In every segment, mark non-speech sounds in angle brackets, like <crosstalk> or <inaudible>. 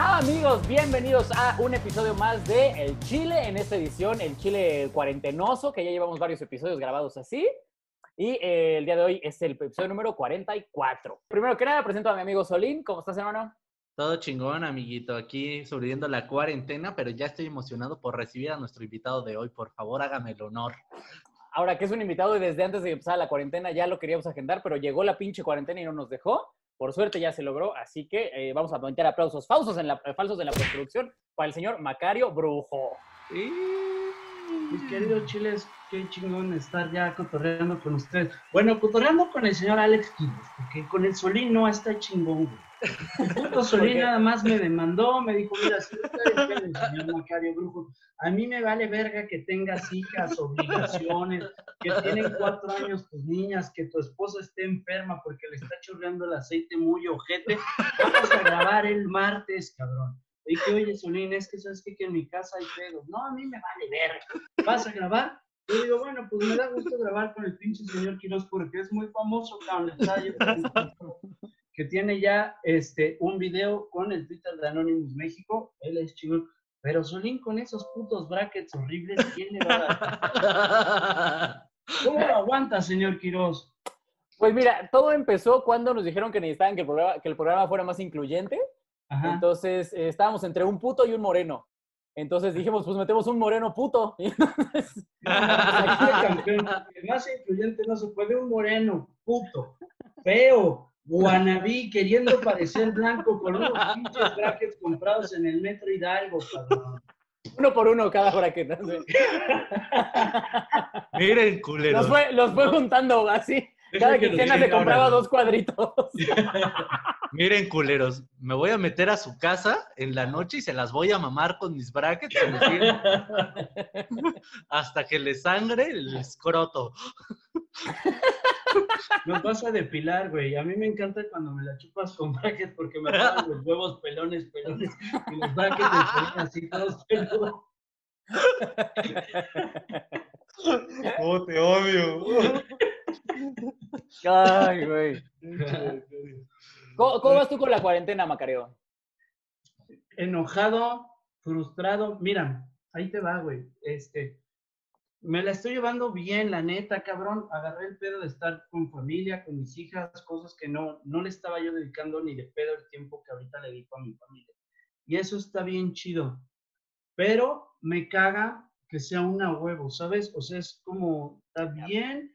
Amigos, bienvenidos a un episodio más de El Chile. En esta edición, el Chile cuarentenoso, que ya llevamos varios episodios grabados así. Y eh, el día de hoy es el episodio número 44. Primero que nada, presento a mi amigo Solín. ¿Cómo estás, hermano? Todo chingón, amiguito. Aquí sobreviviendo la cuarentena, pero ya estoy emocionado por recibir a nuestro invitado de hoy. Por favor, hágame el honor. Ahora que es un invitado y desde antes de empezar la cuarentena ya lo queríamos agendar, pero llegó la pinche cuarentena y no nos dejó. Por suerte ya se logró, así que eh, vamos a meter aplausos falsos en la, falsos en la postproducción para el señor Macario Brujo. Mis queridos chiles, qué chingón estar ya cotorreando con ustedes. Bueno, cotorreando con el señor Alex Quiles, porque con el Solín no está chingón, güey. El puto <laughs> Solín nada más me demandó, me dijo, mira, si usted el señor Macario Brujo, a mí me vale verga que tengas hijas, obligaciones, que tienen cuatro años tus niñas, que tu esposa esté enferma porque le está chorreando el aceite muy ojete. Vamos a grabar el martes, cabrón. Y dije, oye, Solín, es que sabes que, en mi casa hay pedos. No, a mí me vale verga. ¿Vas a grabar? Yo digo, bueno, pues me da gusto grabar con el pinche señor Quiroz porque es muy famoso, cabrón. Que tiene ya este, un video con el Twitter de Anonymous México. Él es chingón. Pero Solín con esos putos brackets horribles, ¿quién le va a dar? ¿Cómo lo aguanta, señor Quiroz? Pues mira, todo empezó cuando nos dijeron que necesitaban que el programa, que el programa fuera más incluyente. Ajá. Entonces eh, estábamos entre un puto y un moreno. Entonces dijimos, pues metemos un moreno puto. <laughs> Y entonces, <laughs> más incluyente no se puede, un moreno, puto, feo, guanabí, queriendo parecer blanco con unos pinches brackets comprados en el metro Hidalgo, cabrón. uno por uno cada bracket. <laughs> Miren. Los fue, los fue juntando así. Cada quincena se compraba dos cuadritos. <laughs> Miren, culeros. Me voy a meter a su casa en la noche y se las voy a mamar con mis brackets <laughs> hasta que le sangre el escroto. <laughs> Nos vas a depilar, güey. A mí me encanta cuando me la chupas con brackets porque me ponen los huevos pelones, pelones, y los brackets de Solín así todos peludos. Oh, te odio. Ay, güey. <laughs> ¿Cómo, cómo vas tú con la cuarentena, Macario? enojado, frustrado. Mira, ahí te va, güey. Este, me la estoy llevando bien, la neta, cabrón. Agarré el pedo de estar con familia, con mis hijas, cosas que no, no le estaba yo dedicando ni de pedo el tiempo que ahorita le dedico a mi familia. Y eso está bien chido. Pero me caga que sea una huevo, ¿sabes? O sea, es como, está bien.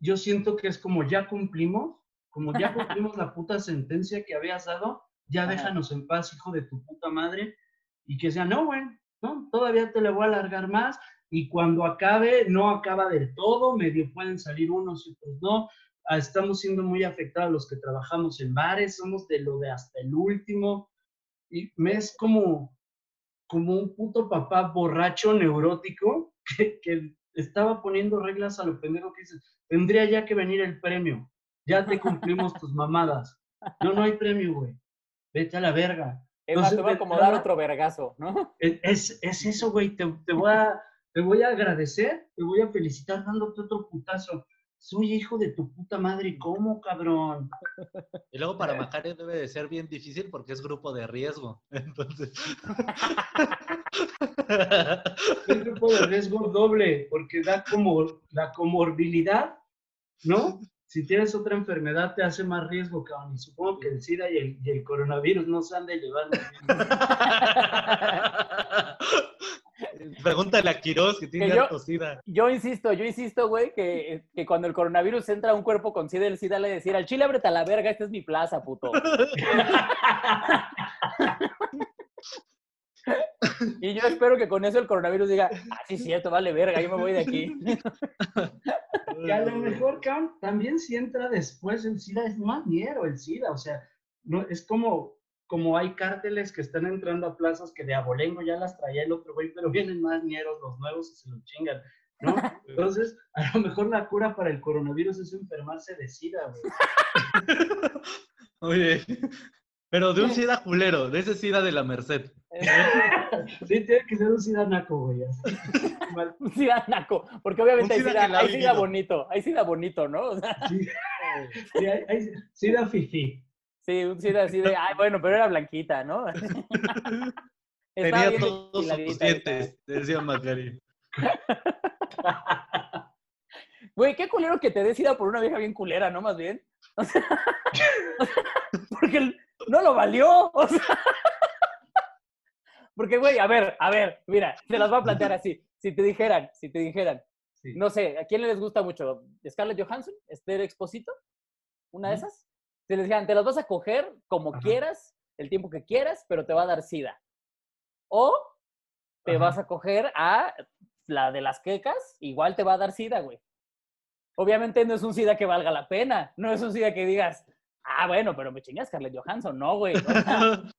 Yo siento que es como ya cumplimos, como ya <laughs> cumplimos la puta sentencia que habías dado, ya déjanos en paz, hijo de tu puta madre. Y que sea, no, güey, no, todavía te le voy a alargar más. Y cuando acabe, no acaba del todo, medio pueden salir unos y otros no. Ah, Estamos siendo muy afectados los que trabajamos en bares, somos de lo de hasta el último. Y me es como, como un puto papá borracho neurótico <laughs> que, que estaba poniendo reglas a lo pendejo que dices, tendría ya que venir el premio, ya te cumplimos tus mamadas. No, no hay premio, güey. Vete a la verga. Es más, Entonces, te voy a acomodar otro vergazo, ¿no? Es, es, es eso, güey. Te, te voy a, te voy a agradecer, te voy a felicitar dándote otro putazo. Soy hijo de tu puta madre. ¿Cómo, cabrón? Y luego para Macario debe de ser bien difícil porque es grupo de riesgo. <laughs> Entonces. Es grupo de riesgo doble, porque da como la comorbilidad, ¿no? Si tienes otra enfermedad, te hace más riesgo, cabrón. Y supongo que el SIDA y el, y el coronavirus no se han de llevar. <laughs> <laughs> Pregúntale a Quiroz que tiene Que yo- sida. Yo insisto, yo insisto, güey, que, que cuando el coronavirus entra a un cuerpo con SIDA, el SIDA le decir al chile ábrete a la verga, esta es mi plaza, puto. <laughs> Y yo espero que con eso el coronavirus diga, ah, sí, cierto, vale verga, yo me voy de aquí. <laughs> Que a lo mejor, cabrón, también si entra después el SIDA, es más ñero el SIDA, o sea, no, es como, como hay cárteles que están entrando a plazas que de abolengo ya las traía el otro güey, pero vienen más ñeros los nuevos y se los chingan, ¿no? <laughs> Entonces, a lo mejor la cura para el coronavirus es enfermarse de SIDA, güey. <laughs> Oye, pero de un sida culero, de ese sida de la Merced. <laughs> Sí, tiene que ser un SIDA naco, güey. Un SIDA naco, porque obviamente hay SIDA hay bonito, hay SIDA bonito, ¿no? O sea, Sí, sí, hay, hay SIDA fifi. Sí, un SIDA así de, ay, bueno, pero era blanquita, ¿no? <laughs> Estaba Tenía todos sus dientes, decía Macari. <laughs> Güey, qué culero que te des SIDA por una vieja bien culera, ¿no? Más bien. <laughs> O sea, porque no lo valió. O sea, porque, güey, a ver, a ver, mira, te las voy a plantear así. Si te dijeran, si te dijeran, Sí. no sé, ¿a quién les gusta mucho? ¿Scarlett Johansson? ¿Esther Exposito? ¿Una de esas? Si les dijeran, te las vas a coger como Ajá. quieras, el tiempo que quieras, pero te va a dar SIDA. O te Ajá. vas a coger a la de las quecas, igual te va a dar SIDA, güey. Obviamente no es un SIDA que valga la pena, no es un SIDA que digas, ah, bueno, pero me chingas Scarlett Johansson, no, güey. O sea, <laughs>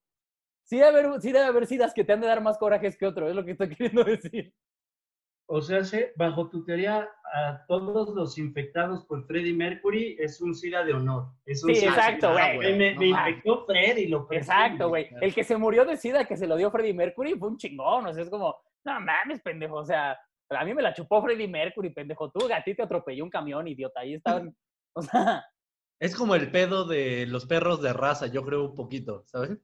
sí, debe haber, sí debe haber SIDAs que te han de dar más corajes que otro, es lo que estoy <laughs> queriendo decir. O sea, se- bajo tu teoría, a todos los infectados por Freddie Mercury es un SIDA de honor. Es un Sí, SIDA- exacto, güey. Me, me- me No mames. infectó Freddy, lo presumo. Exacto, güey. El que se murió de SIDA que se lo dio Freddie Mercury fue un chingón, o sea, es como, no mames, pendejo, o sea, a mí me la chupó Freddie Mercury, pendejo, tú, a ti te atropelló un camión, idiota, ahí estaban, <laughs> o sea, Es como el pedo de los perros de raza, yo creo un poquito, ¿sabes?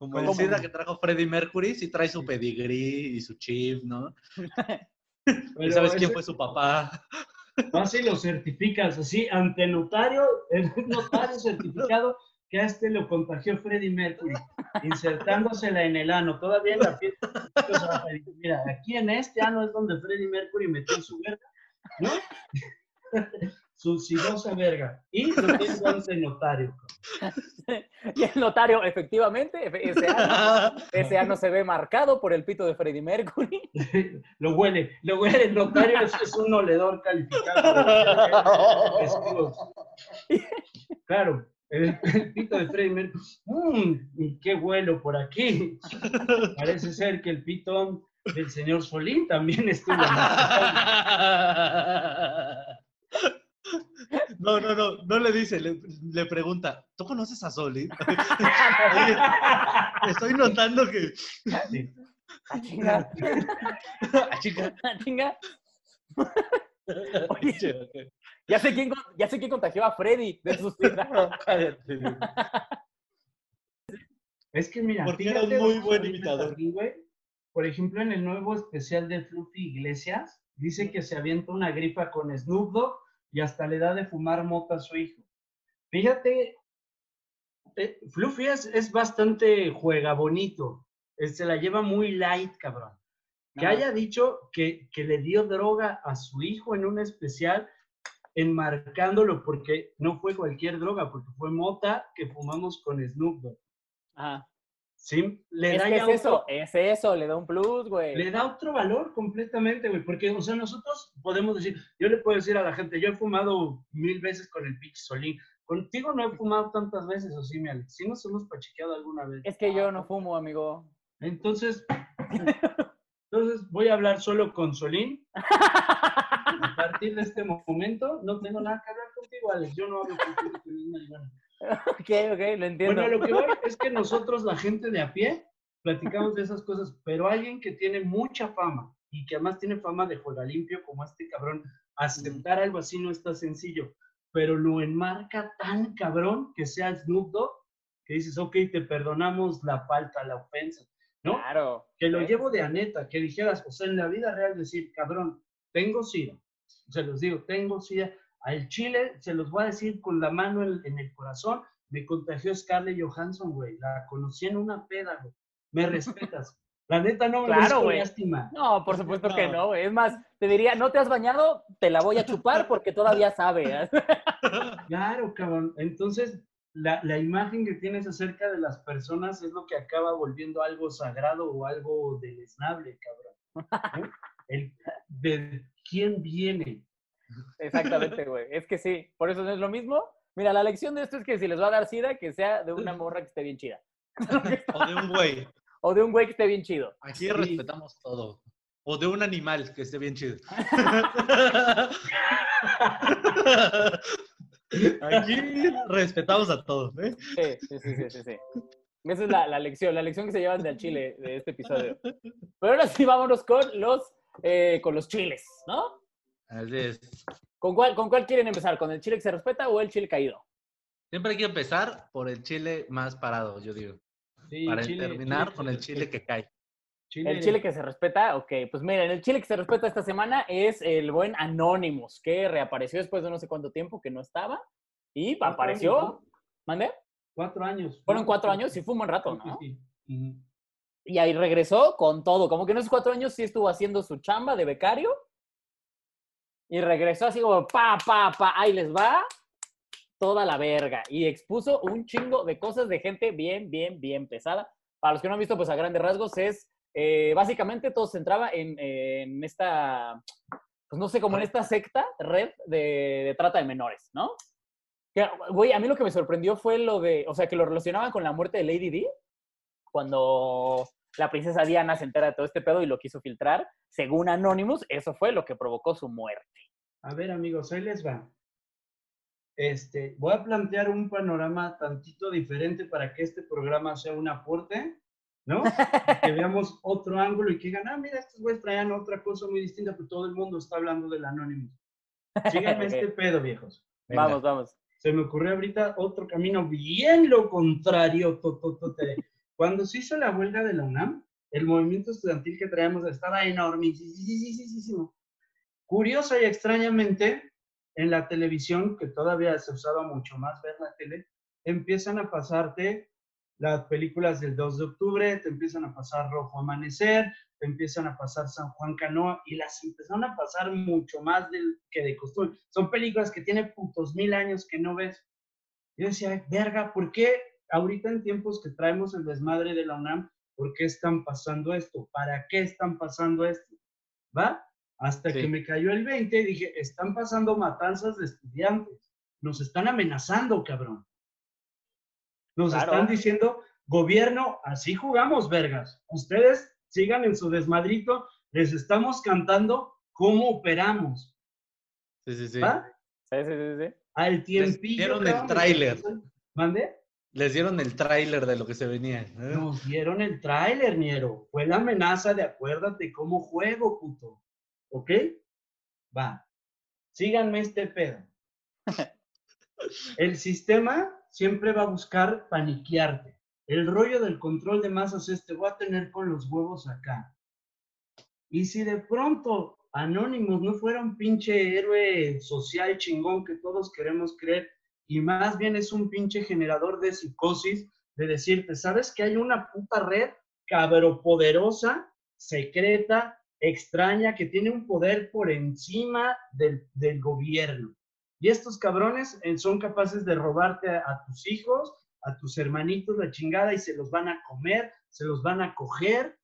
Como el ¿Cómo? SIDA que trajo Freddie Mercury, sí trae su pedigrí y su chip, ¿no? <laughs> <laughs> y sabes quién ese- fue su papá. <laughs> Vas y lo certificas así ante notario, el notario certificado que a este lo contagió Freddie Mercury, insertándosela en el ano, todavía en la piel. O sea, Mira, aquí en este ano es donde Freddie Mercury metió su verga, ¿no? Su sidosa verga. Y lo tengo ante notario. <laughs> y el notario, efectivamente, efe- ese ano, <laughs> ese ano se ve marcado por el pito de Freddie Mercury. <laughs> lo huele, lo huele. El notario es, es un oledor calificado. Claro, el, el pito de Freddie Mercury. ¡Mmm! ¿Y qué vuelo por aquí? Parece ser que el pito del señor Solín también estuvo. No, no, no, no le dice, le, le pregunta, ¿tú conoces a Soli? <laughs> Oye, estoy notando que... ¡Ah, chinga! Chica. ¡Ah, chinga! <laughs> Oye. Ya sé quién, ya sé quién contagió a Freddy de su SIDA. <laughs> Cállate. Es que mira, Porque era un muy buen imitador. aquí, güey. Por ejemplo, en el nuevo especial de Fluffy Iglesias, dice que se avienta una grifa con Snoop Dogg y hasta le da de fumar mota a su hijo. Fíjate, eh, Fluffy es, es bastante juega bonito. eh, Se la lleva muy light, cabrón. Que Ajá. haya dicho que, que le dio droga a su hijo en un especial, enmarcándolo porque no fue cualquier droga, porque fue mota que fumamos con Snoop Dogg. Ajá. Sí, le Es da que es otro- eso, es eso, le da un plus, güey. le da otro valor completamente, güey, porque, o sea, nosotros podemos decir, yo le puedo decir a la gente, yo he fumado mil veces con el pinche Solín, contigo no he fumado tantas veces, o sí, mi Alex, sí nos hemos pachiqueado alguna vez. Es que yo no fumo, amigo. Entonces, entonces voy a hablar solo con Solín. <laughs> A partir de este momento, no tengo nada que hablar contigo, Alex, yo no hablo contigo, <laughs> ok, ok, lo entiendo. Bueno, lo que voy <laughs> es que nosotros, la gente de a pie, platicamos de esas cosas, pero alguien que tiene mucha fama y que además tiene fama de juega limpio como este cabrón, aceptar algo así no está sencillo, pero lo enmarca tan cabrón que sea Snoop Dogg, que dices, ok, te perdonamos la falta, la ofensa, ¿no? Claro. Que lo llevo de a neta, que dijeras, o sea, en la vida real decir, cabrón, tengo SIDA, se los digo, tengo SIDA, al chile se los voy a decir con la mano en, en el corazón, me contagió Scarlett Johansson, güey, la conocí en una peda, güey, me respetas. <laughs> La neta no me Claro, güey. lástima. No, por supuesto que No. güey. Es más, te diría, no te has bañado, te la voy a chupar porque todavía sabe. ¿eh? <laughs> Claro, cabrón. Entonces, la, la imagen que tienes acerca de las personas es lo que acaba volviendo algo sagrado o algo deleznable, cabrón. <laughs> El, ¿De quién viene? Exactamente, güey. Es que sí, por eso no es lo mismo. Mira, la lección de esto es que si les va a dar sida, que sea de una morra que esté bien chida. <laughs> O de un güey. O de un güey que esté bien chido. Aquí Sí. respetamos todo. O de un animal que esté bien chido. <laughs> Aquí respetamos a todos, ¿eh? Sí, sí, sí, sí, sí. Esa es la, la lección, la lección que se llevan del chile de este episodio. Pero ahora sí, vámonos con los, eh, con los chiles, ¿no? Así es. ¿Con cuál, ¿Con cuál quieren empezar? ¿Con el chile que se respeta o el chile caído? Siempre hay que empezar por el chile más parado, yo digo. Sí, para chile- terminar chile con el chile que cae. Chile- El chile que se respeta, ok. Pues miren, el chile que se respeta esta semana es el buen Anonymous, que reapareció después de no sé cuánto tiempo que no estaba. Y Cuatro apareció. años, ¿no? ¿Mandé? Cuatro años. Fueron cuatro años y fue un buen rato, Sí, ¿no? sí, sí. Y ahí regresó con todo. Como que en esos cuatro años sí estuvo haciendo su chamba de becario. Y regresó así como, pa, pa, pa, ahí les va toda la verga. Y expuso un chingo de cosas de gente bien, bien, bien pesada. Para los que no han visto, pues a grandes rasgos es, eh, básicamente todo se centraba en, esta, pues no sé, como en esta secta, red de, trata de menores, ¿no? Que, a mí lo que me sorprendió fue lo de, o sea, que lo relacionaban con la muerte de Lady D, cuando la princesa Diana se entera de todo este pedo y lo quiso filtrar, según Anonymous, eso fue lo que provocó su muerte. A ver, amigos, ahí les va. Este, voy a plantear un panorama tantito diferente para que este programa sea un aporte, ¿no? que veamos <laughs> otro ángulo y que digan, ah, mira, estos güeyes traían otra cosa muy distinta, pero todo el mundo está hablando del Anonymous. Síganme <laughs> este pedo, viejos. Venga. Vamos, vamos. Se me ocurrió ahorita otro camino bien lo contrario. tototote. Cuando se hizo la huelga de la UNAM, el movimiento estudiantil que traíamos estaba enormísimo. Curiosa y extrañamente, en la televisión, que todavía se usaba mucho más ver la tele, empiezan a pasarte las películas del 2 de octubre, te empiezan a pasar Rojo Amanecer, te empiezan a pasar San Juan Canoa y las empezaron a pasar mucho más del, que de costumbre. Son películas que tienen putos mil años que no ves. Yo decía, verga, ¿por qué ahorita en tiempos que traemos el desmadre de la UNAM, por qué están pasando esto? ¿Para qué están pasando esto? ¿Va? Hasta Sí. que me cayó el 20 dije, están pasando matanzas de estudiantes. Nos están amenazando, cabrón. Nos Claro. están diciendo, gobierno, así jugamos, vergas. Ustedes sigan en su desmadrito, les estamos cantando cómo operamos. Sí, sí, sí. ¿Va? Sí, sí, sí, sí. Al tiempillo. dieron el tráiler. ¿Mande? Les dieron el tráiler de lo que se venía. ¿eh? Nos dieron el tráiler, Niero. Fue la amenaza de acuérdate cómo juego, puto. ¿Ok? Va. Síganme este pedo. <laughs> El sistema siempre va a buscar paniquearte. El rollo del control de masas es te voy a tener con los huevos acá. Y si de pronto Anonymous no fuera un pinche héroe social chingón que todos queremos creer, y más bien es un pinche generador de psicosis, de decirte, ¿sabes que hay una puta red cabropoderosa, secreta, extraña, que tiene un poder por encima del, del gobierno? Y estos cabrones eh, son capaces de robarte a, a tus hijos, a tus hermanitos, la chingada, y se los van a comer, se los van a coger.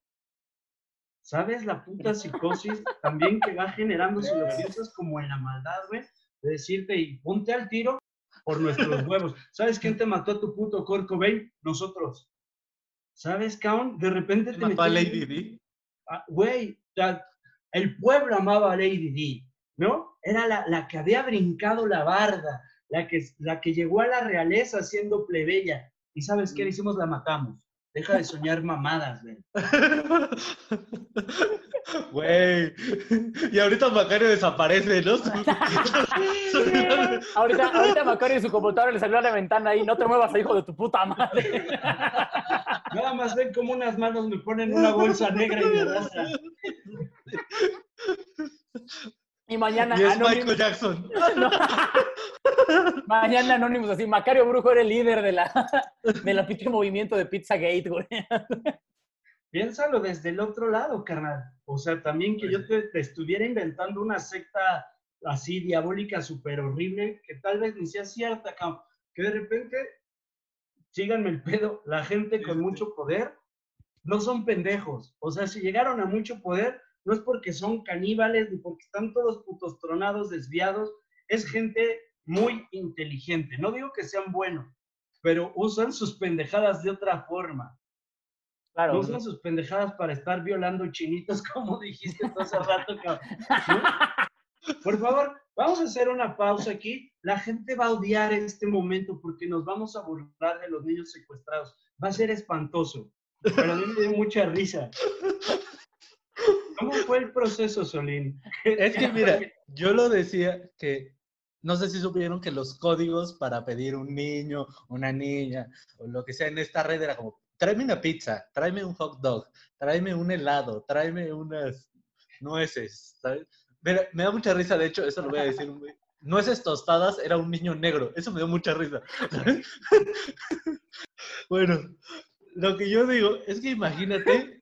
¿Sabes la puta psicosis también que va generando <laughs> si lo piensas como en la maldad, güey? De decirte, y ponte al tiro por nuestros huevos. ¿Sabes quién te mató a tu puto Kurt Cobain? Nosotros. ¿Sabes, Kaun? De repente te ¿Mató a Lady D? Ah, güey, el pueblo amaba a Lady D, ¿no? Era la, la que había brincado la barda, la que, la que llegó a la realeza siendo plebeya. ¿Y sabes qué le hicimos? La matamos. Deja de soñar mamadas, güey. <laughs> Güey. Y ahorita Macario desaparece, ¿no? <laughs> Ahorita, ahorita Macario en su computadora le salió a la ventana ahí, no te muevas, hijo de tu puta madre. <laughs> Nada más ven como unas manos me ponen una bolsa negra y me arrastran. Y mañana y es Anonymous, Michael Jackson. <laughs> no. <laughs> mañana Anonymous así, Macario Brujo era el líder de la, de la pinche movimiento de Pizzagate, güey. Piénsalo desde el otro lado, carnal. O sea, también que yo te, te estuviera inventando una secta así diabólica, súper horrible, que tal vez ni sea cierta, cabrón. Que de repente, síganme el pedo, la gente con mucho poder no son pendejos. O sea, si llegaron a mucho poder, no es porque son caníbales ni porque están todos putos tronados, desviados. Es gente muy inteligente. No digo que sean buenos, pero usan sus pendejadas de otra forma. Claro. No usan sus pendejadas para estar violando chinitos, <laughs> como dijiste tú hace rato, cabrón. ¿No? Por favor, vamos a hacer una pausa aquí. La gente va a odiar este momento porque nos vamos a burlar de los niños secuestrados. Va a ser espantoso, pero a mí me dio mucha risa. ¿Cómo fue el proceso, Solín? Es que mira, yo lo decía que no sé si supieron que los códigos para pedir un niño, una niña, o lo que sea en esta red era como, tráeme una pizza, tráeme un hot dog, tráeme un helado, tráeme unas nueces. Me, da mucha risa, de hecho, eso lo voy a decir. güey. Nueces tostadas era un niño negro, eso me dio mucha risa. <laughs> bueno, lo que yo digo es que imagínate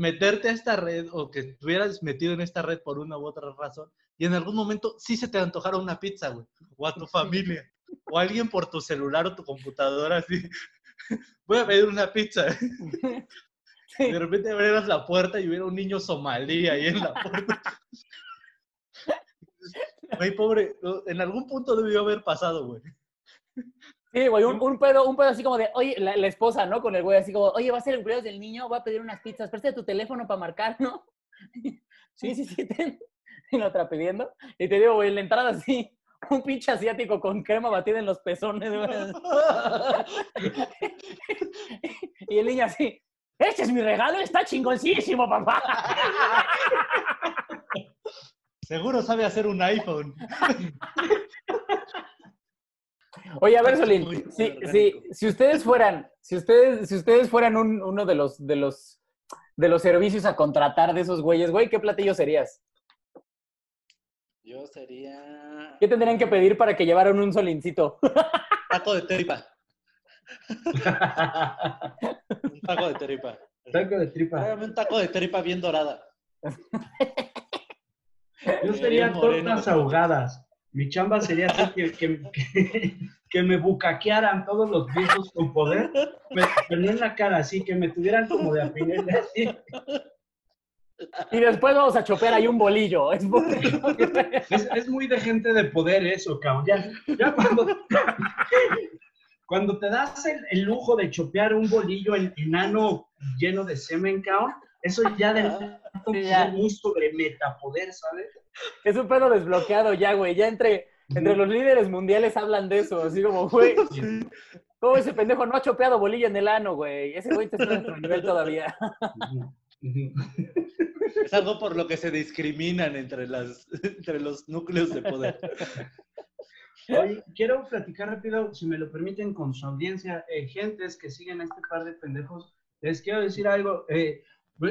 meterte a esta red o que estuvieras metido en esta red por una u otra razón y en algún momento sí se te antojara una pizza, güey, o a tu familia, o a alguien por tu celular o tu computadora así. <laughs> Voy a pedir una pizza. <laughs> De repente abrieras la puerta y hubiera un niño somalí ahí en la puerta. <laughs> Güey, pobre, en algún punto debió haber pasado, güey. Sí, güey, un, un pedo, un pedo así como de, oye, la, la esposa, ¿no? Con el güey así como, oye, va a ser el cumpleaños del niño, va a pedir unas pizzas, presta tu teléfono para marcar, ¿no? <laughs> Sí, sí, sí, ten. Y lo otra pidiendo. Y te digo, güey, en la entrada así, un pinche asiático con crema batida en los pezones, güey. <laughs> Y el niño así, este es mi regalo, está chingoncísimo, papá. <laughs> Seguro sabe hacer un iPhone. Oye, a ver, Solín, si, orgánico. si, si ustedes fueran, si ustedes, si ustedes fueran un- uno de los, de los, de los servicios a contratar de esos güeyes, güey, ¿qué platillo serías? Yo sería ¿Qué tendrían que pedir para que llevaran un solincito? <laughs> taco de tripa. <laughs> Un taco de tripa. Taco de tripa. Un taco de tripa bien dorada. Yo sería Bien tortas ahogadas. Mi chamba sería así que, que, que, que me bucaquearan todos los viejos con poder, pero no en la cara, así que me tuvieran como de apinel, así. Y después vamos a chopear ahí un bolillo. Es muy- <laughs> Es, es muy de gente de poder eso, cabrón. Ya, ya cuando, cuando te das el, el lujo de chopear un bolillo en- enano lleno de semen, cabrón, eso ya de Sí, ya. muy sobre metapoder, ¿sabes? Es un pedo desbloqueado ya, güey. Ya entre, entre los líderes mundiales hablan de eso. Así como, güey, <laughs> ¿cómo ese pendejo no ha chopeado bolillo en el ano, güey? Ese güey está en nuestro nivel todavía. Es algo por lo que se discriminan entre, las, entre los núcleos de poder. Oye, quiero platicar rápido, si me lo permiten, con su audiencia, eh, gentes que siguen a este par de pendejos. Les quiero decir algo. eh,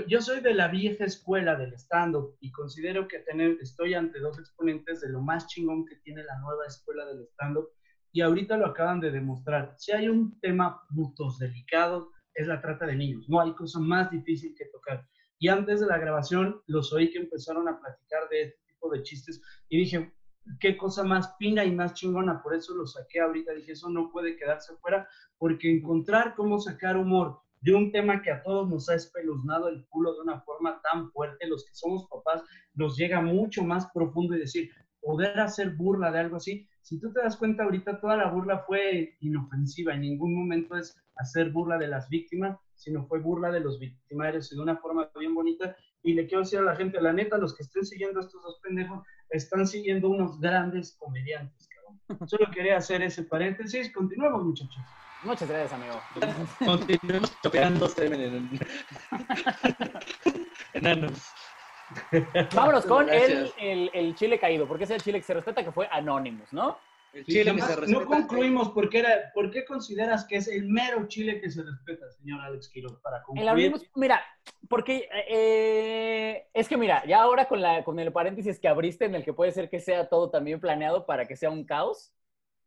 yo soy de la vieja escuela del stand-up y considero que tener, estoy ante dos exponentes de lo más chingón que tiene la nueva escuela del stand-up y ahorita lo acaban de demostrar. Si hay un tema putos delicado, es la trata de niños. No hay cosa más difícil que tocar. Y antes de la grabación, los oí que empezaron a platicar de este tipo de chistes y dije, qué cosa más fina y más chingona. Por eso lo saqué ahorita. Dije, eso no puede quedarse fuera, porque encontrar cómo sacar humor de un tema que a todos nos ha espeluznado el culo de una forma tan fuerte, los que somos papás, nos llega mucho más profundo y decir, poder hacer burla de algo así. Si tú te das cuenta ahorita, toda la burla fue inofensiva. En ningún momento es hacer burla de las víctimas, sino fue burla de los victimarios y de una forma bien bonita. Y le quiero decir a la gente, la neta, los que estén siguiendo estos dos pendejos, están siguiendo unos grandes comediantes. Solo quería hacer ese paréntesis. Continuemos, muchachos. Muchas gracias, amigo. Continuemos chopeando semen en <laughs> enanos. Vámonos con el, el chile caído, porque es el chile que se respeta, que fue Anonymous, ¿no? El Sí, chile que nomás se respeta. no concluimos por qué, era, por qué consideras que es el mero chile que se respeta, señor Alex Quiroz, para El concluir. Anonymous, mira, porque eh, es que mira, ya ahora con, la, con el paréntesis que abriste en el que puede ser que sea todo también planeado para que sea un caos,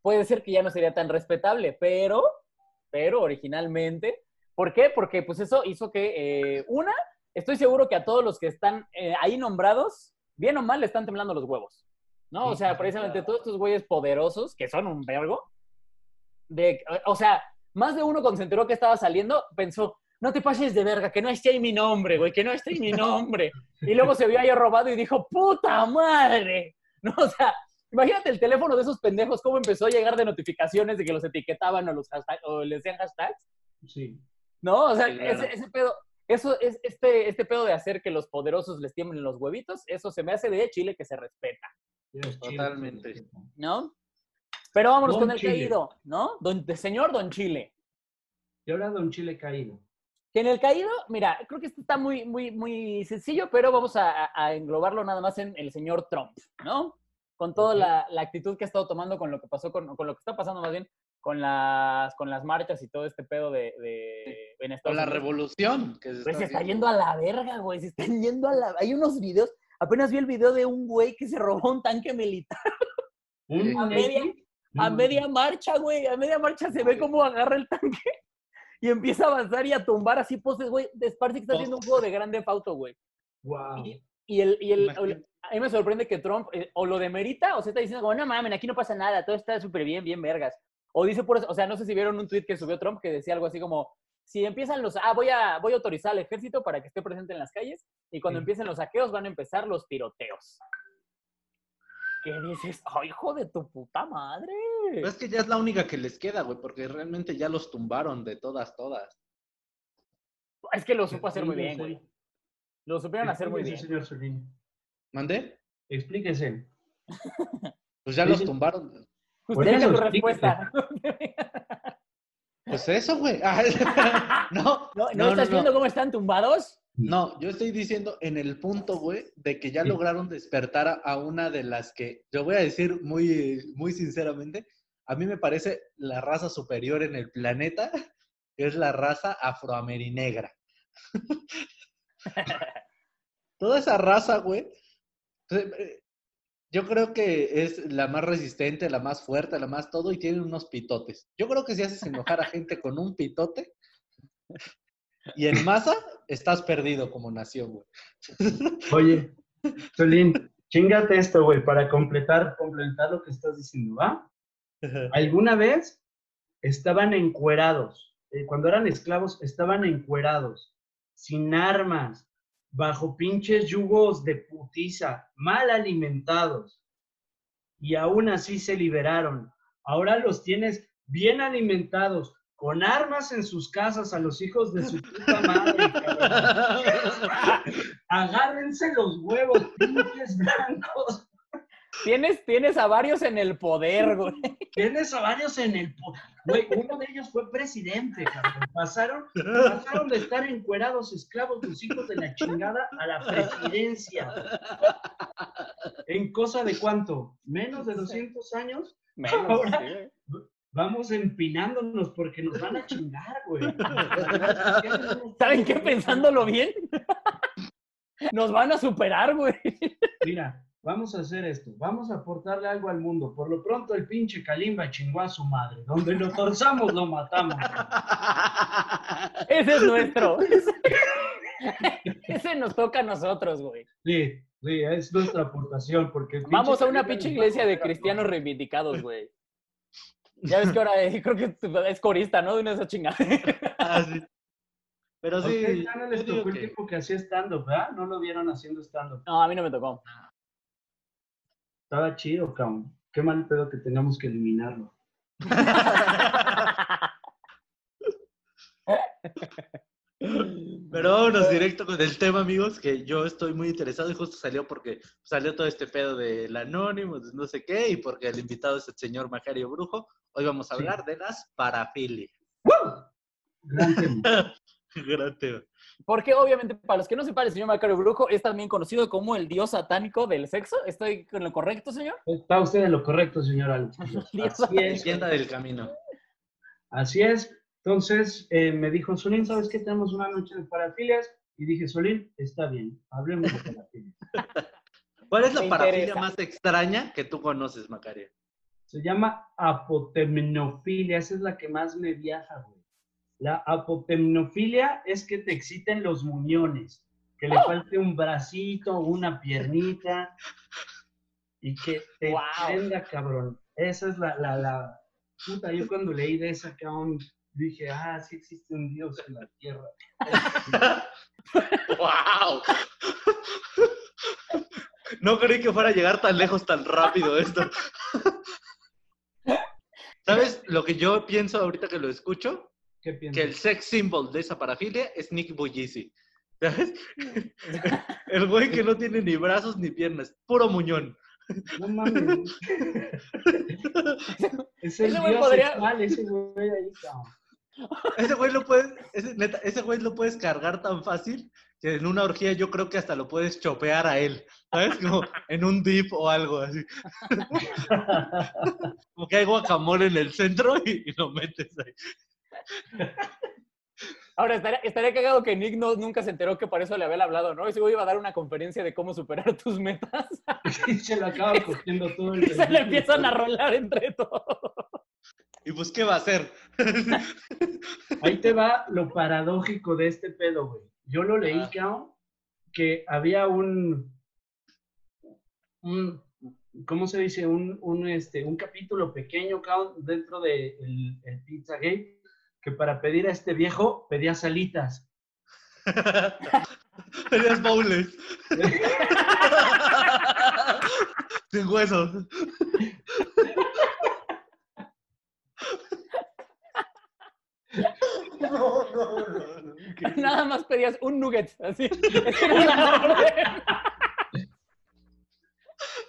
puede ser que ya no sería tan respetable, pero, pero originalmente, ¿por qué? Porque pues eso hizo que, eh, una, estoy seguro que a todos los que están eh, ahí nombrados, bien o mal, le están temblando los huevos, ¿no? O sea, precisamente todos estos güeyes poderosos, que son un vergo, de, o sea, más de uno cuando se enteró que estaba saliendo, pensó, no te pases de verga, que no esté ahí mi nombre, güey, que no esté ahí mi <laughs> nombre. Y luego se vio ahí robado y dijo, puta madre. <laughs> No, o sea, imagínate el teléfono de esos pendejos, cómo empezó a llegar de notificaciones de que los etiquetaban o, los hashtag, o les decían hashtags. Sí. No, o sea, Sí, claro. ese, ese pedo, eso es este, este pedo de hacer que los poderosos les tiemblen los huevitos, eso se me hace de Chile que se respeta, Totalmente. chile. ¿no? Pero vámonos Don con el Chile. caído, ¿no? Don, señor Don Chile. Y ahora Don Chile caído. Que en el caído, mira, creo que esto está muy, muy, muy sencillo, pero vamos a, a englobarlo nada más en el señor Trump, ¿no? con toda la, la actitud que ha estado tomando con lo que pasó, con, con lo que está pasando más bien con las, con las marchas y todo este pedo de, Con la revolución. Que se está yendo a la verga, güey. Se están yendo a la. Hay unos videos. Apenas vi el video de un güey que se robó un tanque militar ¿Un a media, a media marcha, güey. A media marcha se ve cómo agarra el tanque y empieza a avanzar y a tumbar así postes, güey. Parece que está haciendo un juego de grande auto, güey. Wow. Y, y el, y el, a mí me sorprende que Trump eh, o lo demerita o se está diciendo como, no mames, aquí no pasa nada, todo está súper bien, bien vergas. O dice por eso, o sea, no sé si vieron un tweet que subió Trump que decía algo así como, si empiezan los, ah, voy a, voy a autorizar al ejército para que esté presente en las calles y cuando Sí. empiecen los saqueos van a empezar los tiroteos. ¿Qué dices? ¡Ay, hijo de tu puta madre! Pero es que ya es la única que les queda, güey, porque realmente ya los tumbaron de todas, todas. Es que lo supo hacer muy bien, güey. Lo supieron hacer muy bien. Señor Solín. ¿Mandé? Explíquese. Pues ya los tumbaron. Justifica eso, tu respuesta. <laughs> Pues eso, güey. <laughs> Ah, <laughs> no, ¿No, ¿no no, estás no. viendo cómo están tumbados? No, yo estoy diciendo en el punto, güey, de que ya Sí. lograron despertar a- a una de las que, yo voy a decir muy, muy sinceramente, a mí me parece la raza superior en el planeta, que es la raza afroamerinegra. <laughs> Toda esa raza, güey, eh, yo creo que es la más resistente, la más fuerte, la más todo, y tienen unos pitotes. Yo creo que si haces enojar a gente con un pitote y en masa, estás perdido como nación, güey. Oye, Solín, chingate esto, güey, para completar, completar lo que estás diciendo, ¿va? ¿Alguna vez estaban encuerados? eh, cuando eran esclavos, estaban encuerados, sin armas, bajo pinches yugos de putiza, mal alimentados. Y aún así se liberaron. Ahora los tienes bien alimentados, con armas en sus casas a los hijos de su puta madre. <laughs> Agárrense los huevos, pinches blancos. Tienes, tienes a varios en el poder, güey. Tienes a varios en el... po- Güey, uno de ellos fue presidente, cabrón. Pasaron, pasaron de estar encuerados esclavos los hijos de la chingada a la presidencia. ¿En cosa de cuánto? ¿Menos de 200 años? Menos, Ahora- sí. Vamos empinándonos porque nos van a chingar, güey. ¿Saben qué? Pensándolo bien. Nos van a superar, güey. Mira, vamos a hacer esto. Vamos a aportarle algo al mundo. Por lo pronto, el pinche Kalimba chingó a su madre. Donde lo torzamos, lo matamos. Ese es nuestro. Ese nos toca a nosotros, güey. Sí, sí, es nuestra aportación. Porque Vamos a una Kalimba pinche iglesia de cristianos reivindicados, güey. Ya ves que ahora eh, creo que es corista, ¿no? De una de esas chingadas. Ah, sí. Pero A ustedes sí, ya no les tocó el que- tiempo que hacía stand-up, ¿verdad? No lo vieron haciendo stand-up. No, a mí no me tocó. Estaba chido, cabrón. Qué mal pedo que tengamos que eliminarlo. Pero vámonos directo con el tema, amigos, que yo estoy muy interesado y justo salió porque salió todo este pedo del anónimo, de no sé qué, y porque el invitado es el señor Macario Brujo. Hoy vamos a Sí. hablar de las parafilias. Gran tema. <laughs> Gran tema. Porque obviamente, para los que no sepan, el señor Macario Brujo es también conocido como el dios satánico del sexo. ¿Estoy con lo correcto, señor? Está usted en lo correcto, señor Alex. <laughs> Así es. Del camino. Así es. Entonces eh, me dijo, Solín, ¿sabes qué? Tenemos una noche de parafilias. Y dije, Solín, está bien, hablemos de parafilias. <laughs> ¿Cuál es la parafilia más extraña que tú conoces, Macario? Se llama apotemnofilia, esa es la que más me viaja, güey. La apotemnofilia es que te exciten los muñones, que le falte un bracito, una piernita, y que te Wow. prenda, cabrón. Esa es la, la, la, puta, yo cuando leí de esa, cabrón, dije, ah, sí existe un Dios en la tierra. <laughs> ¡Wow! No creí que fuera a llegar tan lejos tan rápido esto. <laughs> ¿Sabes lo que yo pienso ahorita que lo escucho? ¿Qué piensas? Que el sex symbol de esa parafilia es Nick Bujisi. ¿Sabes? <laughs> El güey que no tiene ni brazos ni piernas, puro muñón. No mames. <laughs> es el Ese güey podría- sexual, ese güey ahí. Ese güey lo puedes, ese, neta, ese güey lo puedes cargar tan fácil que en una orgía yo creo que hasta lo puedes chopear a él. ¿Sabes? Como en un dip o algo así. <laughs> Como que hay guacamole en el centro y, y lo metes ahí. <laughs> Ahora, estaría, estaría cagado que Nick no, nunca se enteró que por eso le había hablado, ¿no? Y luego iba a dar una conferencia de cómo superar <laughs> tus metas. <laughs> Y se lo acaba cogiendo todo el Y se le empiezan a rolar entre todos. Y pues, ¿qué va a hacer? Ahí te va lo paradójico de este pedo, güey. Yo lo leí, Ah. cabrón, que había un, un ¿cómo se dice? Un, un, este, un capítulo pequeño, cabrón, dentro de el, el Pizzagate, que para pedir a este viejo pedía salitas. <laughs> Serías bowls. <laughs> Sin huesos. No, no, no. Nada más pedías un nugget, así.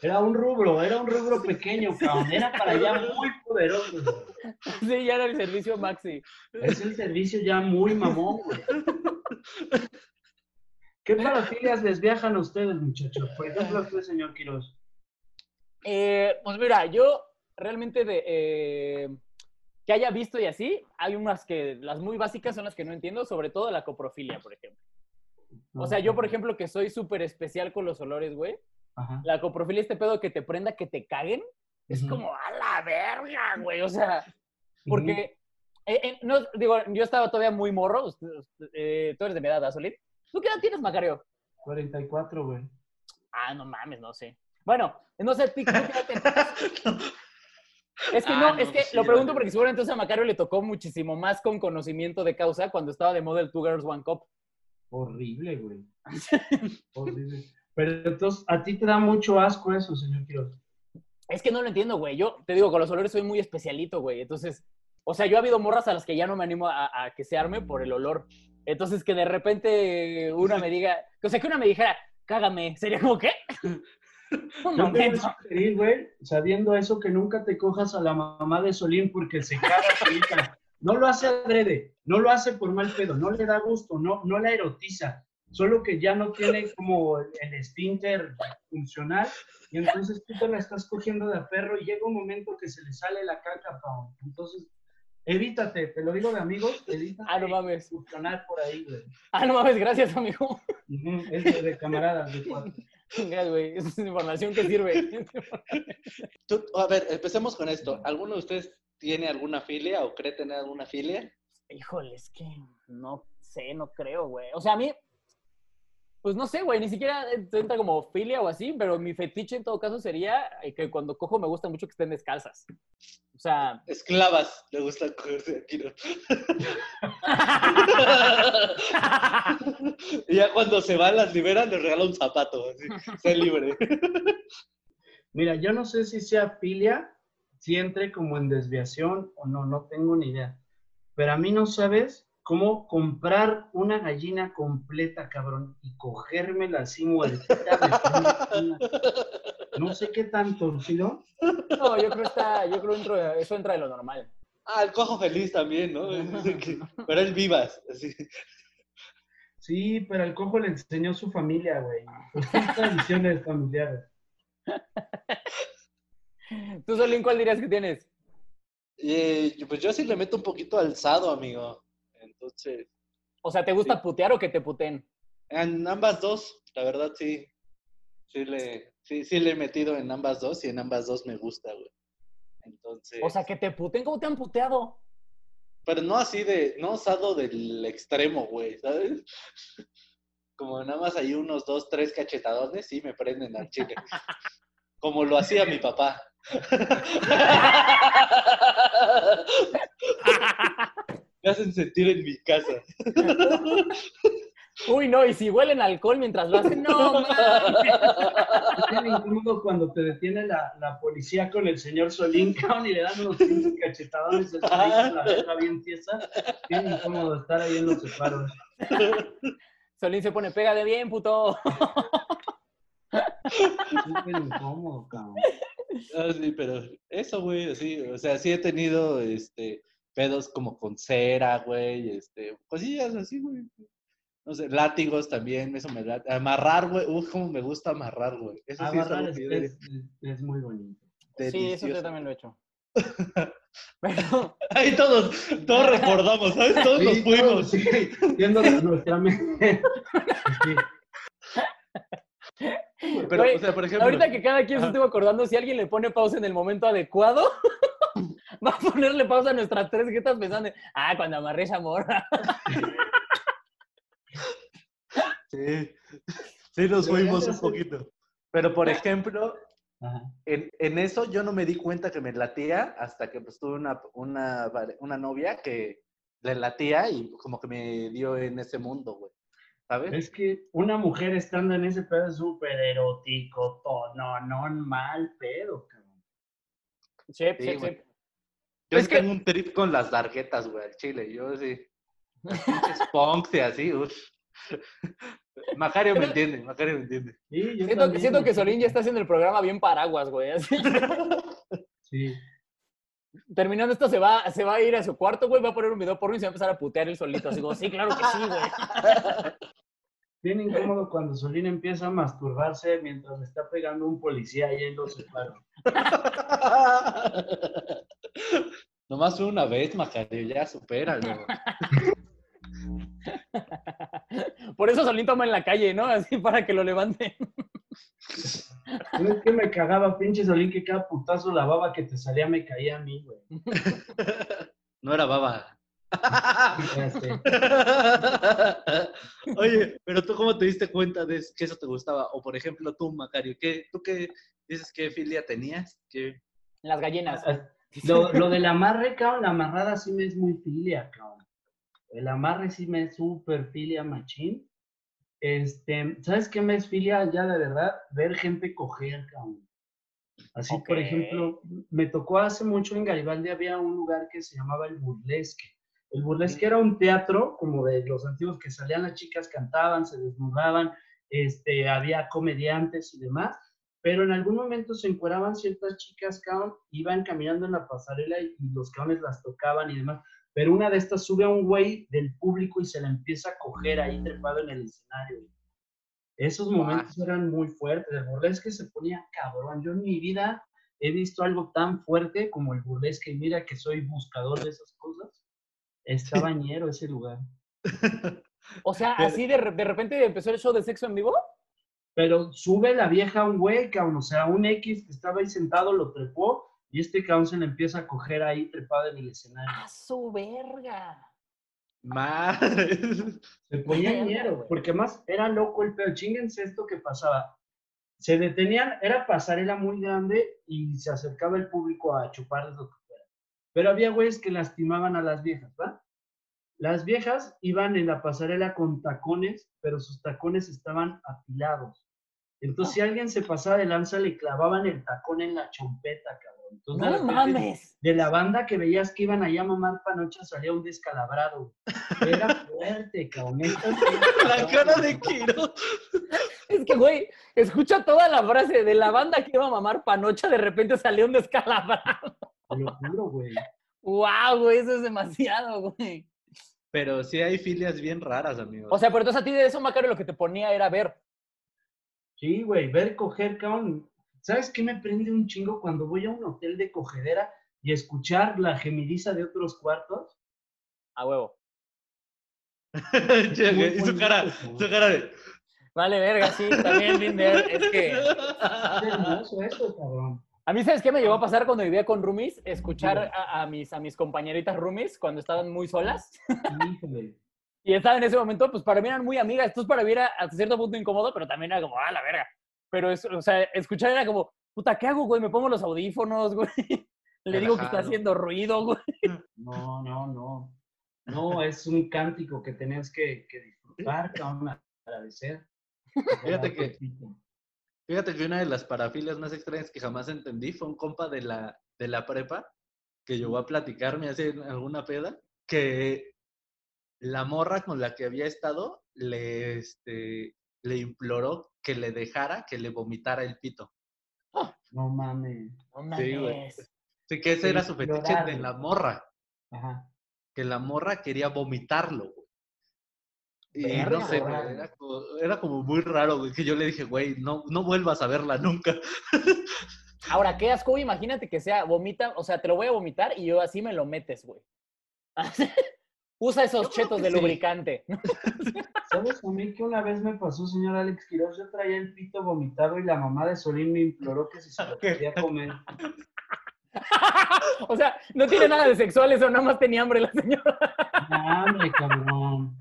Era un rubro, era un rubro pequeño, cabrón. Era para allá muy poderoso. <laughs> Sí, ya era el servicio maxi. Es el servicio ya muy mamón, güey. ¿Qué <laughs> parafilias les viajan a ustedes, muchachos? Por ejemplo, usted, señor Quiroz. Eh, pues mira, yo realmente de eh, que haya visto y así, hay unas que las muy básicas son las que no entiendo, sobre todo la coprofilia, por ejemplo. O sea, yo, por ejemplo, que soy súper especial con los olores, güey. Ajá. La coprofilia, este pedo que te prenda, que te caguen, es como a la verga, güey. O sea, porque, eh, eh, no, digo, yo estaba todavía muy morro. eh, tú eres de mi edad, Azulín. ¿Tú qué edad tienes, Macario? 44, güey. Ah, no mames, no sé. Bueno, no sé, ¿tú qué edad <laughs> tienes? Es que Ah, no, no, es que pues sí, lo pregunto vale. porque seguramente entonces a Macario le tocó muchísimo más con conocimiento de causa cuando estaba de moda el Two Girls One Cup. Horrible, güey. <laughs> Horrible. Pero entonces, ¿a ti te da mucho asco eso, señor Quiroz? Es que no lo entiendo, güey. Yo te digo, con los olores soy muy especialito, güey. Entonces, o sea, yo ha habido morras a las que ya no me animo a, a que se arme por el olor. Entonces, que de repente una me diga, o sea, que una me dijera, cágame, sería como, ¿qué? <laughs> Un Yo te voy a momento. sugerir, güey, sabiendo eso, que nunca te cojas a la mamá de Solín porque se caga solita. No lo hace adrede, no lo hace por mal pedo, no le da gusto, no, no la erotiza. Solo que ya no tiene como el, esfínter funcional y entonces tú te la estás cogiendo de a perro y llega un momento que se le sale la caca, Pau. Entonces, evítate, te lo digo de amigos, evítate Ah, no mames. funcionar por ahí, güey. Ah, no mames, gracias, amigo. Ujú, Es de, camaradas, de cuatro. Gracias, güey. Esa es información que sirve. <laughs> Tú- a ver, empecemos con esto. ¿Alguno de ustedes tiene alguna filia o cree tener alguna filia? Híjole, es que no sé, no creo, güey. O sea, a mí, pues no sé, güey, ni siquiera entra como filia o así, pero mi fetiche en todo caso sería eh, que cuando cojo me gusta mucho que estén descalzas. O sea, Esclavas, le gusta cogerse aquí, ¿no? <laughs> y ya cuando se van, las liberan, les regala un zapato, así, sé libre. Mira, yo no sé si sea filia, si entre como en desviación o no, no tengo ni idea. Pero a mí no sabes cómo comprar una gallina completa, cabrón, y cogérmela así muertita. <laughs> No sé qué tan torcido. no, yo creo, está, yo creo eso entra de lo normal. Ah, el cojo feliz también, ¿no? <laughs> Pero es vivas, así. Sí, pero el cojo le enseñó su familia, güey. Son tradiciones familiares. ¿Tú, Solín, cuál dirías que tienes? Eh, pues yo sí le meto un poquito alzado, amigo. Entonces, O sea, ¿te gusta putear o que te puten? en ambas dos, la verdad sí. Sí le, sí, sí le he metido en ambas dos y en ambas dos me gusta, güey. Entonces. O sea, que te puten, ¿cómo te han puteado? Pero no así de, no osado del extremo, güey, ¿sabes? <laughs> Como nada más hay unos dos, tres cachetadones y me prenden al chile. <laughs> Como lo hacía mi papá. <laughs> Me hacen sentir en mi casa. <laughs> Uy, no, y si huelen alcohol mientras lo hacen, no, <laughs> mames. Cuando te detiene la, la policía con el señor Solín, <laughs> cabrón, y le dan unos pinches cachetadones, el solín, la verga bien tiesa. Bien incómodo estar ahí en los separos. Solín se pone, pega de bien, puto. Bien incómodo, cabrón. Ah, sí, pero eso, güey, así, o sea, sí he tenido, este, pedos como con cera, güey, este, cosillas así, güey. No sé, látigos también, eso me late. Amarrar, güey. Uf, cómo me gusta amarrar, güey. Eso sí es Amarrar es, es- es muy bonito. Sí, eso yo también lo he hecho. <laughs> Pero, Ahí todos, todos recordamos, ¿sabes? Todos nos Sí, fuimos. Sí, viendo nuestra mente. <laughs> Sí. Pero, Güey, o sea, por ejemplo. ahorita que cada quien se estuvo acordando, si alguien le pone pausa en el momento adecuado, <laughs> va a ponerle pausa a nuestras tres jetas pensando, ah, cuando amarré esa morra. <laughs> Sí, sí nos fuimos un poquito. Pero, por ejemplo, en, en eso yo no me di cuenta que me latía hasta que pues, tuve una, una, una novia que le latía y como que me dio en ese mundo, güey. ¿Sabes? Es que una mujer estando en ese pedo es súper erótico, no, no, mal pedo, cabrón. Sí, chep. Yo es sí que- tengo un trip con las tarjetas, güey, al chile. Yo sí. Pinches <laughs> punks y así, uff. <laughs> Macario me entiende, Macario me entiende. Sí, yo Siento, también, siento que. Solín ya está haciendo el programa bien paraguas, güey. así. Sí. Terminando esto, se va, se va a ir a su cuarto, güey, va a poner un video porno y se va a empezar a putear él solito. Así como, sí, claro que sí, güey. <laughs> Bien incómodo cuando Solín empieza a masturbarse mientras le está pegando un policía ahí en los separos. <laughs> Nomás una vez, Macario, ya supéralo. <laughs> <laughs> Por eso Solín toma en la calle, ¿no? Así para que lo levanten. ¿Sabes <laughs> qué me cagaba, pinche Solín, que cada putazo la baba que te salía me caía a mí, güey? <laughs> No era baba. Oye, pero tú cómo te diste cuenta de que eso te gustaba? O por ejemplo tú, Macario, ¿qué, ¿tú qué dices qué filia tenías? ¿Qué... Las gallinas. Ah, Lo, lo del amarre, cabrón, la amarrada sí me es muy filia, cabrón. El amarre sí me es súper filia, machín. Este, ¿sabes qué me es filia ya de verdad? Ver gente coger, cabrón. Así, por ejemplo, me tocó hace mucho en Garibaldi, había un lugar que se llamaba el Burlesque. El Burlesque era un teatro como de los antiguos que salían las chicas, cantaban, se desnudaban, este, había comediantes y demás pero en algún momento se encueraban ciertas chicas, cabrón, iban caminando en la pasarela y, y los cabrones las tocaban y demás, pero una de estas sube a un güey del público y se la empieza a coger ahí trepado en el escenario. Esos momentos eran muy fuertes, el burlesque se ponía cabrón, yo en mi vida he visto algo tan fuerte como el burlesque, y mira que soy buscador de esas cosas, está bañero ese lugar. <laughs> O sea, así de, de repente empezó el show de sexo en vivo. Pero sube la vieja a un güey, cabrón, o sea, un X que estaba ahí sentado lo trepó y este cabrón se le empieza a coger ahí trepado en el escenario. ¡A su verga! Madre. Se ponía ñero, güey. porque más era loco el pedo. Chinguense esto que pasaba. Se detenían, era pasarela muy grande y se acercaba el público a chuparles lo que fuera. Pero había güeyes que lastimaban a las viejas, ¿va? Las viejas iban en la pasarela con tacones, pero sus tacones estaban apilados. Entonces, si alguien se pasaba de lanza, le clavaban el tacón en la chompeta, cabrón. Entonces, de ¡No repente, mames! de la banda que veías que iban allá a mamar panocha salía un descalabrado. Era fuerte, cabrón. <laughs> La cara de Kiro. Es que, güey, escucha toda la frase de la banda que iba a mamar panocha, de repente salió un descalabrado. Te lo juro, güey. ¡Wow, güey! Eso es demasiado, güey. Pero sí hay filias bien raras, amigos. O sea, pero entonces a ti de eso, Macario, lo que te ponía era ver. Sí, güey, ver coger, cabrón. ¿Sabes qué me prende un chingo cuando voy a un hotel de cogedera y escuchar la gemidiza de otros cuartos? A huevo. <laughs> Y su cara, su cara de. Vale, verga, sí, también Binder. Es que. Es hermoso eso, cabrón. A mí, ¿sabes qué me llegó a pasar cuando vivía con roomies? Escuchar a, a mis, a mis compañeritas roomies cuando estaban muy solas. Híjole. <laughs> Y estaba en ese momento, pues para mí eran muy amigas. Entonces para mí era hasta cierto punto incómodo, pero también era como, ah, la verga. Pero, es, o sea, escuchar era como, puta, ¿qué hago, güey? Me pongo los audífonos, güey. <laughs> Le digo que está haciendo ruido, güey. No, no, no. No, es un cántico que tenés que, que disfrutar, cabrón, agradecer. <laughs> Fíjate que- Fíjate que una de las parafilias más extrañas que jamás entendí fue un compa de la, de la prepa que llegó a platicarme hace alguna peda que la morra con la que había estado le, este, le imploró que le dejara que le vomitara el pito. No mames. No Sí, güey. Así que ese Que era su fetiche de la morra, Ajá. que la morra quería vomitarlo. güey. Y Verga, no sé, güey, era como, era como muy raro, güey, que yo le dije, güey, no, no vuelvas a verla nunca. <laughs> Ahora, qué asco, imagínate que sea vomita, o sea, te lo voy a vomitar y yo así me lo metes, güey. <laughs> Usa esos chetos de sí. lubricante. <laughs> ¿Sabes a mí que una vez me pasó, señor Alex Quiroz? Yo traía el pito vomitado y la mamá de Solín me imploró que si se lo quería comer. <laughs> o sea, no tiene nada de sexual, eso nada más tenía hambre la señora. No, hombre, cabrón.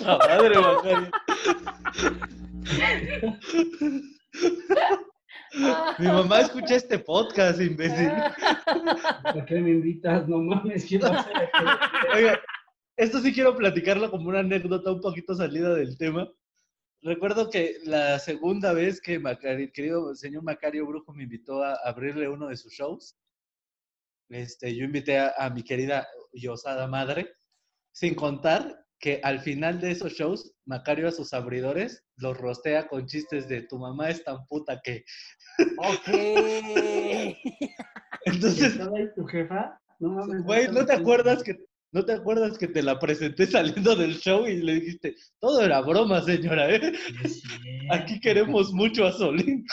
La madre. <laughs> Mi mamá escucha este podcast, imbécil. ¿Para qué me invitas? No mames, ¿qué va a hacer? Oiga, esto sí quiero platicarlo como una anécdota un poquito salida del tema. Recuerdo que la segunda vez que el querido señor Macario Brujo me invitó a abrirle uno de sus shows, este, yo invité a, a mi querida y osada madre, sin contar que al final de esos shows, Macario a sus abridores los rostea con chistes de tu mamá es tan puta que. ok. <laughs> Entonces, ¿Estaba ahí tu jefa? No mames. Güey, ¿no te acuerdas que no te acuerdas que te la presenté saliendo del show y le dijiste, todo era broma, señora, ¿eh? Sí, sí. Aquí queremos mucho a Solín.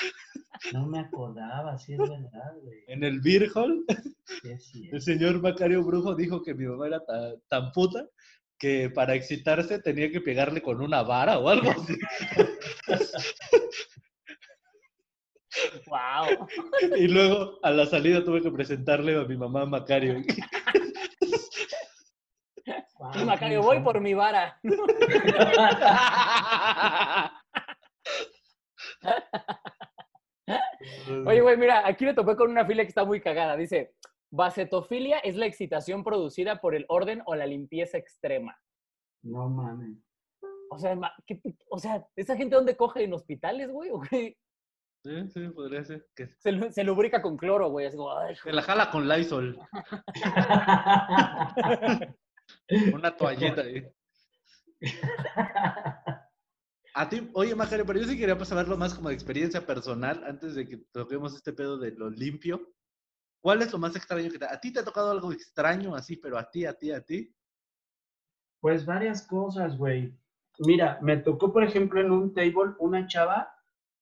No me acordaba, sí es verdad, güey. En el Beer Hall, Sí, el señor Macario Brujo dijo que mi mamá era ta- tan, puta que para excitarse tenía que pegarle con una vara o algo así. wow. Y luego a la salida tuve que presentarle a mi mamá Macario. Y Macario, voy por mi vara. <laughs> Oye, güey, mira, aquí me topé con una filia que está muy cagada. Dice, Bacetofilia es la excitación producida por el orden o la limpieza extrema. No mames. O sea, ma- ¿qué pi- o sea, ¿esa gente dónde coge en hospitales, güey? ¿O qué? Sí, sí, podría ser. Que Se, lu- se lubrica con cloro, güey. Así como, ay, se la jala con Lysol. <laughs> Una toalleta. ahí. A ti, oye, Macario, pero yo sí quería pues, saberlo más como de experiencia personal antes de que toquemos este pedo de lo limpio. ¿Cuál es lo más extraño que te ¿A ti te ha tocado algo extraño así, pero a ti, a ti, a ti? Pues varias cosas, güey. Mira, me tocó, por ejemplo, en un table una chava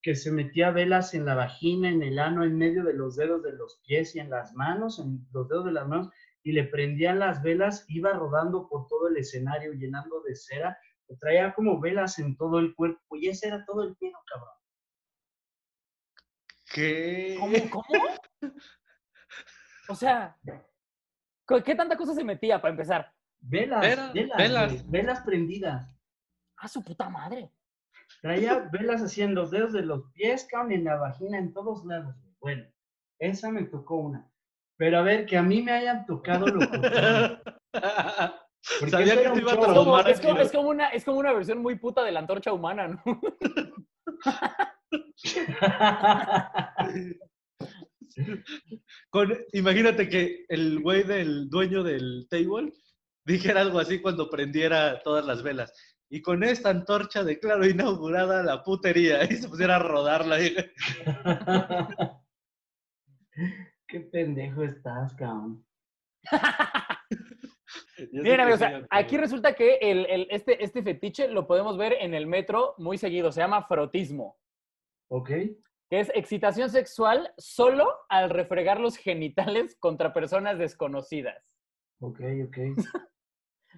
que se metía velas en la vagina, en el ano, en medio de los dedos de los pies y en las manos, en los dedos de las manos, y le prendían las velas, iba rodando por todo el escenario llenando de cera, traía como velas en todo el cuerpo, y ese era todo el pedo, cabrón. ¿Qué? ¿Cómo? ¿Cómo? <laughs> O sea, ¿co- ¿qué tanta cosa se metía para empezar? Velas, Velas, velas, velas. prendidas. ¡Ah, su puta madre! Traía velas así en los dedos de los pies, cabrón, en la vagina, en todos lados. Bueno, esa me tocó una. Pero a ver, que a mí me hayan tocado lo contrario. <laughs> Porque Sabía que te iba a. Es como, traumar es, como, aquí. es como una, es como una versión muy puta de la antorcha humana, ¿no? <laughs> <laughs> Con- imagínate que el güey del dueño del table dijera algo así cuando prendiera todas las velas. Y con esta antorcha declaro inaugurada la putería. <laughs> Y se pusiera a rodarla. <laughs> Qué pendejo estás, cabrón. <laughs> Miren, amigos, o sea, aquí resulta que el, el- este, este fetiche lo podemos ver en el metro muy seguido. Se llama frotismo, ¿Ok? Que es excitación sexual solo al refregar los genitales contra personas desconocidas. Ok, ok. <laughs>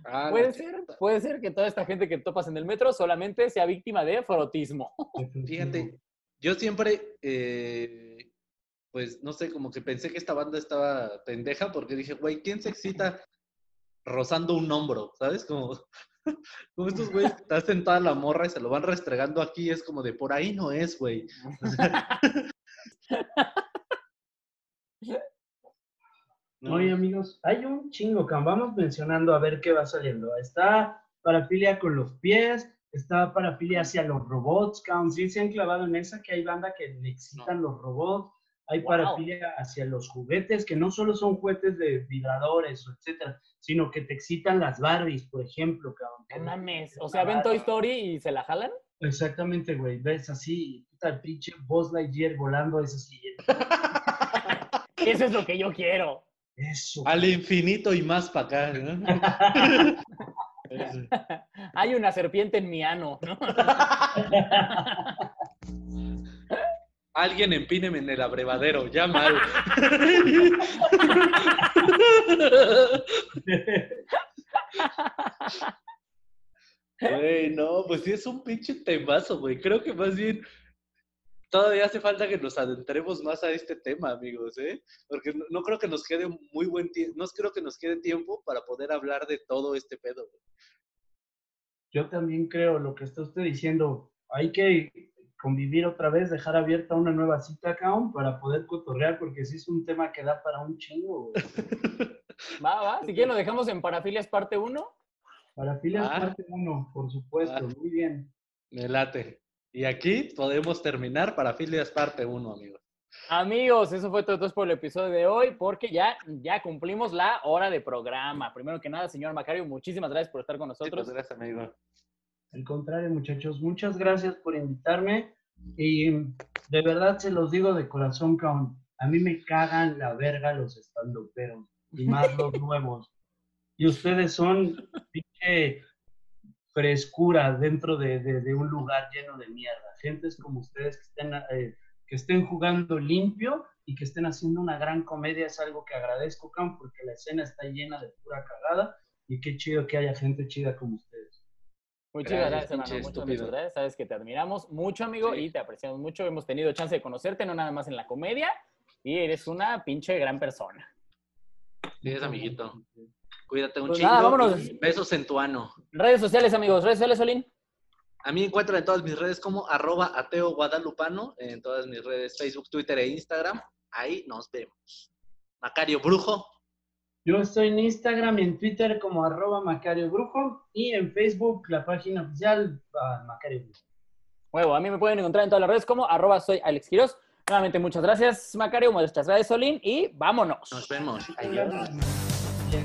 Ah, Puede ser, puede ser que toda esta gente que topas en el metro solamente sea víctima de frotismo. <laughs> Fíjate, yo siempre, eh, pues no sé, como que pensé que esta banda estaba pendeja porque dije, güey, ¿quién se excita rozando un hombro? ¿Sabes? Como, como estos güeyes que te hacen toda la morra y se lo van restregando aquí, es como de por ahí no es, güey. O <laughs> sea, no. Oye, amigos, hay un chingo, cabrón. Vamos mencionando a ver qué va saliendo. Está parafilia con los pies, está parafilia hacia los robots, cabrón. Sí se han clavado en esa que hay banda que le excitan los robots. Hay Wow. parafilia hacia los juguetes, que no solo son juguetes de vibradores, etcétera, sino que te excitan las Barbies, por ejemplo, cabrón. No mames. O sea, ven Toy Story y se la jalan. Exactamente, güey. Ves así, puta, el pinche Buzz Lightyear volando, es así. <laughs> Eso es lo que yo quiero. Eso. Al infinito y más para acá. ¿no? <laughs> Hay una serpiente en mi ano, ¿no? <laughs> Alguien empíneme en el abrevadero, ya mal. <laughs> Güey, no, pues sí es un pinche temazo, güey. Creo que más bien todavía hace falta que nos adentremos más a este tema, amigos, ¿eh? Porque no, no creo que nos quede muy buen tiempo, no creo que nos quede tiempo para poder hablar de todo este pedo, güey. Yo también creo lo que está usted diciendo. Hay que convivir otra vez, dejar abierta una nueva cita, Kaon, para poder cotorrear, porque sí es un tema que da para un chingo. Va, va. Si quieren lo dejamos en Parafilias parte 1. Parafilias Ah. parte 1, por supuesto. Ah. Muy bien. Me late. Y aquí podemos terminar para Filias parte 1, amigos. Amigos, eso fue todo por el episodio de hoy, porque ya, ya cumplimos la hora de programa. Primero que nada, señor Macario, muchísimas gracias por estar con nosotros. Muchas gracias, amigo. Al contrario, muchachos, muchas gracias por invitarme. Y de verdad se los digo de corazón, Kaon. A mí me cagan la verga los estandoperos, y más los <laughs> nuevos. Y ustedes son pinche frescura dentro de, de- de un lugar lleno de mierda. Gentes como ustedes que estén, eh, que estén jugando limpio y que estén haciendo una gran comedia es algo que agradezco, Kaon, porque la escena está llena de pura cagada. Y qué chido que haya gente chida como ustedes. Muchísimas Gracias, gracias, hermano. Muchas, muchas gracias. Sabes que te admiramos mucho, amigo, Sí. y te apreciamos mucho. Hemos tenido chance de conocerte, no nada más en la comedia, y eres una pinche gran persona. Sí, es amiguito. Cuídate un Pues chingo. nada, vámonos. Besos en tu ano. Redes sociales, amigos. Redes sociales, Solín. A mí encuentran en todas mis redes como arroba ateo guadalupano, en todas mis redes Facebook, Twitter e Instagram. Ahí nos vemos. Macario Brujo. Yo estoy en Instagram y en Twitter como arroba Macario Brujo y en Facebook la página oficial ah, Macario Brujo. Huevo, a mí me pueden encontrar en todas las redes como arroba soy Alex Quiroz. Nuevamente, muchas gracias, Macario. Muchas gracias, Solín, y vámonos. Nos vemos. Adiós. Bien.